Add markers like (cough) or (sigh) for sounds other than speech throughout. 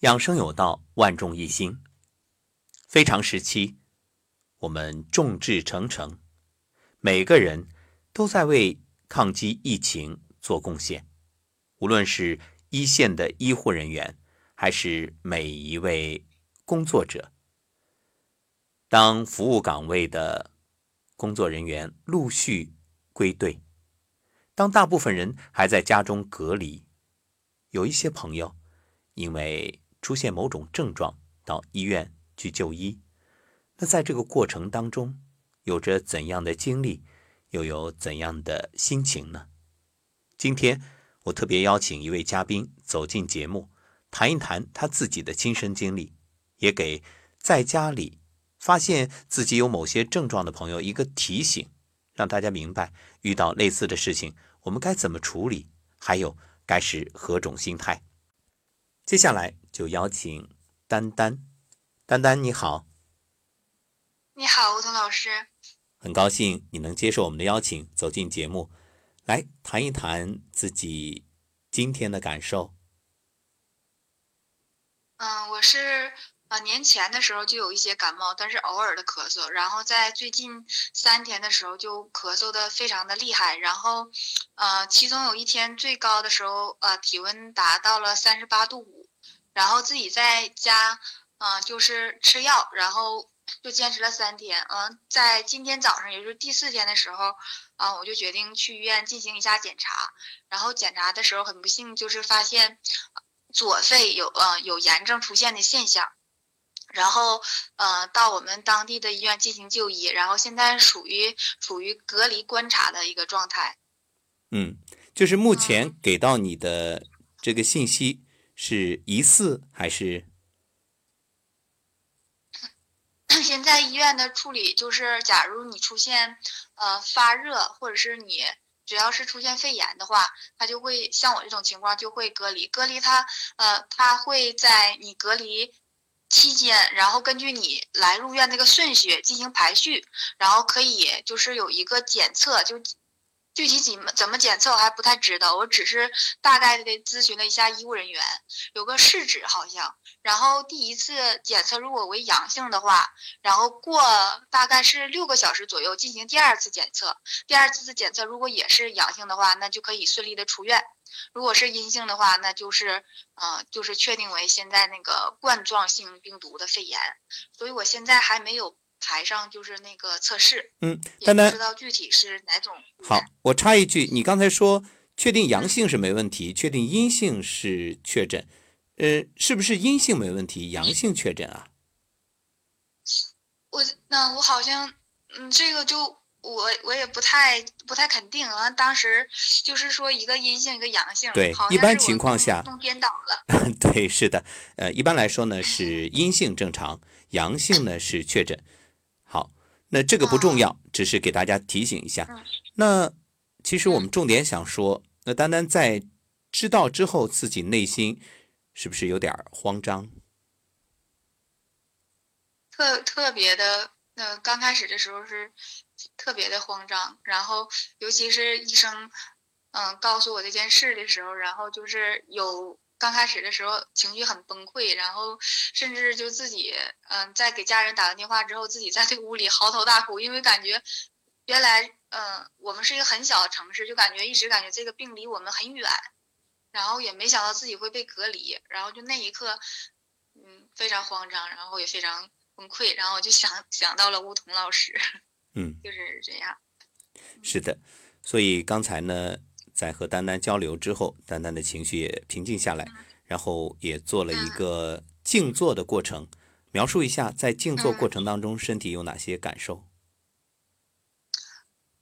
养生有道，万众一心。非常时期，我们众志成城，每个人都在为抗击疫情做贡献。无论是一线的医护人员，还是每一位工作者，当服务岗位的工作人员陆续归队，当大部分人还在家中隔离，有一些朋友因为出现某种症状，到医院去就医。那在这个过程当中，有着怎样的经历，又有怎样的心情呢？今天我特别邀请一位嘉宾走进节目，谈一谈他自己的亲身经历，也给在家里发现自己有某些症状的朋友一个提醒，让大家明白遇到类似的事情我们该怎么处理，还有该是何种心态。接下来。就邀请丹丹，丹丹你好，你好，吴彤老师，很高兴你能接受我们的邀请，走进节目，来谈一谈自己今天的感受。嗯，我是呃年前的时候就有一些感冒，但是偶尔的咳嗽，然后在最近三天的时候就咳嗽的非常的厉害，然后呃其中有一天最高的时候呃体温达到了三十八度五。然后自己在家，嗯，就是吃药，然后就坚持了三天。嗯，在今天早上，也就是第四天的时候，啊，我就决定去医院进行一下检查。然后检查的时候，很不幸就是发现左肺有呃有炎症出现的现象。然后，呃，到我们当地的医院进行就医。然后现在属于属于隔离观察的一个状态。嗯，就是目前给到你的这个信息。是疑似还是？(clears throat) 现在医院的处理就是，假如你出现呃发热，或者是你只要是出现肺炎的话，他就会像我这种情况就会隔离。隔离他呃，他会在你隔离期间，然后根据你来入院那个顺序进行排序，然后可以就是有一个检测就。具体怎么怎么检测我还不太知道，我只是大概的咨询了一下医务人员，有个试纸好像，然后第一次检测如果为阳性的话，然后过大概是六个小时左右进行第二次检测，第二次检测如果也是阳性的话，那就可以顺利的出院；如果是阴性的话，那就是嗯就是确定为现在那个冠状性病毒的肺炎，所以我现在还没有。台上就是那个测试，嗯，丹丹知道具体是哪种。好，我插一句，你刚才说确定阳性是没问题，确定阴性是确诊，呃，是不是阴性没问题，阳性确诊啊？我那我好像，嗯，这个就我我也不太不太肯定啊。当时就是说一个阴性一个阳性，对，一般情况下弄颠倒了。(laughs) 对，是的，呃，一般来说呢是 (laughs) 阴性正常，阳性呢是确诊。那这个不重要，只是给大家提醒一下。那其实我们重点想说，那丹丹在知道之后，自己内心是不是有点慌张？特特别的，那刚开始的时候是特别的慌张，然后尤其是医生嗯告诉我这件事的时候，然后就是有。刚开始的时候情绪很崩溃，然后甚至就自己，嗯，在给家人打完电话之后，自己在这个屋里嚎啕大哭，因为感觉原来，嗯，我们是一个很小的城市，就感觉一直感觉这个病离我们很远，然后也没想到自己会被隔离，然后就那一刻，嗯，非常慌张，然后也非常崩溃，然后我就想想到了梧桐老师，嗯，(laughs) 就是这样，是的，所以刚才呢。在和丹丹交流之后，丹丹的情绪也平静下来，然后也做了一个静坐的过程。描述一下，在静坐过程当中，身体有哪些感受？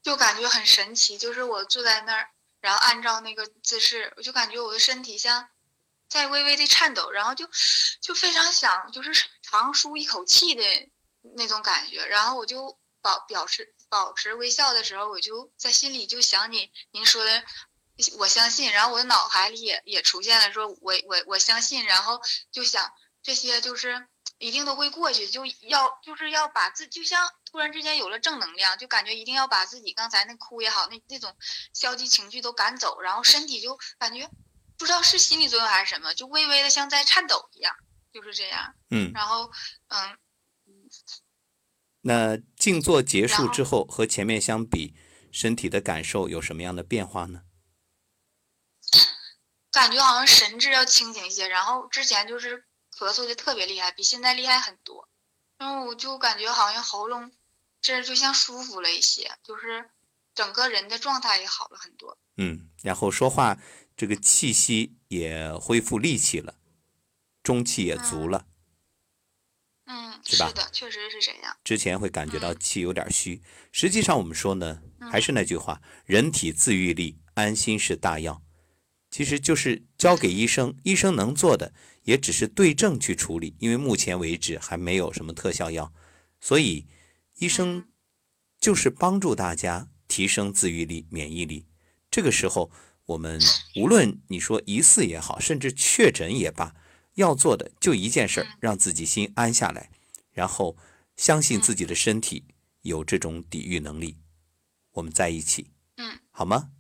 就感觉很神奇，就是我坐在那儿，然后按照那个姿势，我就感觉我的身体像在微微的颤抖，然后就就非常想就是长舒一口气的那种感觉，然后我就保表示。保持微笑的时候，我就在心里就想你您说的，我相信。然后我的脑海里也也出现了，说我我我相信。然后就想这些就是一定都会过去，就要就是要把自就像突然之间有了正能量，就感觉一定要把自己刚才那哭也好，那那种消极情绪都赶走，然后身体就感觉不知道是心理作用还是什么，就微微的像在颤抖一样，就是这样。嗯，然后，嗯，那静坐结束之后，和前面相比，身体的感受有什么样的变化呢？(sniffs) 感觉好像神志要清醒一些，然后之前就是咳嗽的特别厉害，比现在厉害很多。然后我就感觉好像喉咙这就像舒服了一些，就是整个人的状态也好了很多。嗯，然后说话这个气息也恢复力气了，中气也足了。嗯，是吧的，确实是这样。之前会感觉到嗯气有点虚，实际上我们说呢，还是那句话，人体自愈力，安心是大药。其实就是交给医生，医生能做的也只是对症去处理，因为目前为止还没有什么特效药，所以医生嗯就是帮助大家提升自愈力、免疫力。这个时候，我们 (laughs) 无论你说疑似也好，甚至确诊也罢，要做的就一件事儿嗯，让自己心安下来，然后相信自己的身体有这种抵御能力。我们在一起，嗯，好吗？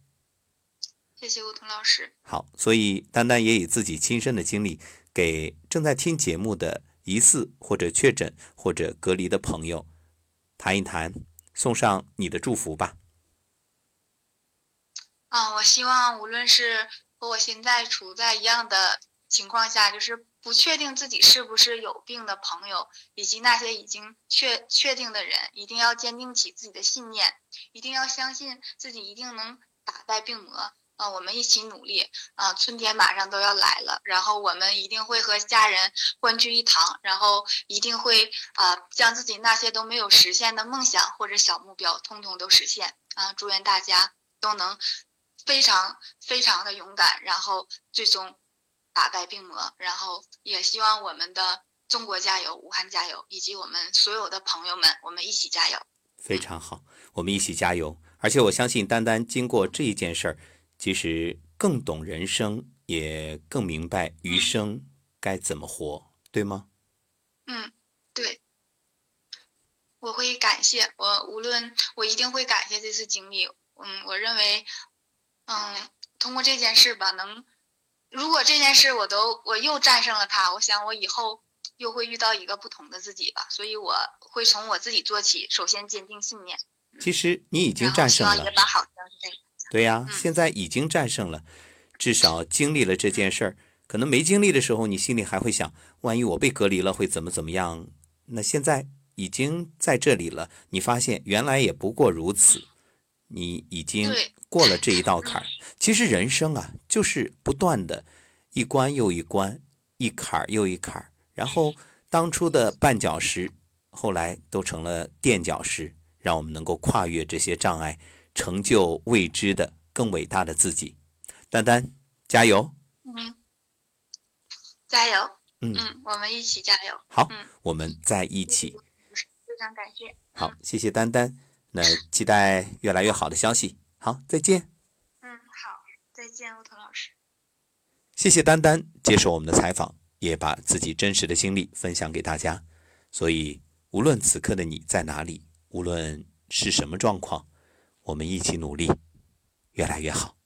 谢谢吴桐老师。好，所以丹丹也以自己亲身的经历，给正在听节目的疑似或者确诊或者隔离的朋友谈一谈，送上你的祝福吧。啊，我希望无论是和我现在处在一样的情况下，就是不确定自己是不是有病的朋友，以及那些已经确确定的人，一定要坚定起自己的信念，一定要相信自己一定能打败病魔。啊，我们一起努力啊！春天马上都要来了，然后我们一定会和家人欢聚一堂，然后一定会啊，将自己那些都没有实现的梦想或者小目标，通通都实现啊！祝愿大家都能非常非常的勇敢，然后最终打败病魔，然后也希望我们的中国加油，武汉加油，以及我们所有的朋友们，我们一起加油。非常好，我们一起加油。而且我相信丹丹经过这一件事儿，其实更懂人生，也更明白余生该怎么活，对吗？嗯，对，我会感谢我，无论我一定会感谢这次经历。嗯，我认为，嗯，通过这件事吧，能，如果这件事我都我又战胜了它，我想我以后又会遇到一个不同的自己吧。所以我会从我自己做起，首先坚定信念，其实你已经战胜了。对呀、嗯现在已经战胜了，至少经历了这件事儿。可能没经历的时候，你心里还会想，万一我被隔离了会怎么怎么样？那现在已经在这里了，你发现原来也不过如此，你已经过了这一道坎儿。其实人生啊，就是不断的，一关又一关，一坎儿又一坎儿，然后当初的绊脚石，后来都成了垫脚石，让我们能够跨越这些障碍。成就未知的更伟大的自己。丹丹，加油！嗯，加油！嗯，嗯，我们一起加油。好嗯，我们在一起。非常感谢。好，谢谢丹丹。那期待越来越好的消息。好，再见。嗯，好，再见，乌头老师。谢谢丹丹接受我们的采访，也把自己真实的经历分享给大家。所以，无论此刻的你在哪里，无论是什么状况，我们一起努力，越来越好。